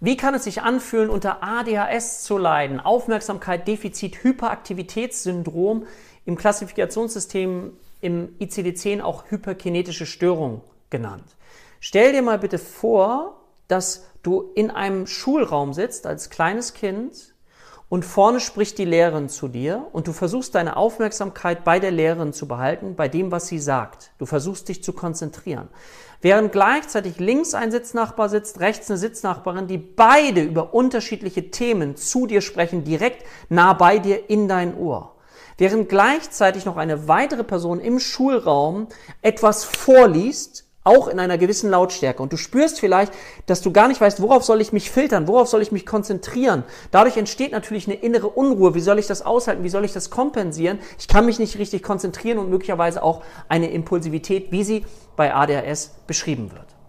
Wie kann es sich anfühlen, unter ADHS zu leiden? Aufmerksamkeit, Defizit, Hyperaktivitätssyndrom, im Klassifikationssystem im ICD-10 auch hyperkinetische Störung genannt. Stell dir mal bitte vor, dass du in einem Schulraum sitzt als kleines Kind und vorne spricht die Lehrerin zu dir und du versuchst deine Aufmerksamkeit bei der Lehrerin zu behalten, bei dem, was sie sagt. Du versuchst dich zu konzentrieren. Während gleichzeitig links ein Sitznachbar sitzt, rechts eine Sitznachbarin, die beide über unterschiedliche Themen zu dir sprechen, direkt nah bei dir in dein Ohr. Während gleichzeitig noch eine weitere Person im Schulraum etwas vorliest, auch in einer gewissen Lautstärke. Und du spürst vielleicht, dass du gar nicht weißt, worauf soll ich mich filtern, worauf soll ich mich konzentrieren. Dadurch entsteht natürlich eine innere Unruhe. Wie soll ich das aushalten? Wie soll ich das kompensieren? Ich kann mich nicht richtig konzentrieren und möglicherweise auch eine Impulsivität, wie sie bei ADHS beschrieben wird.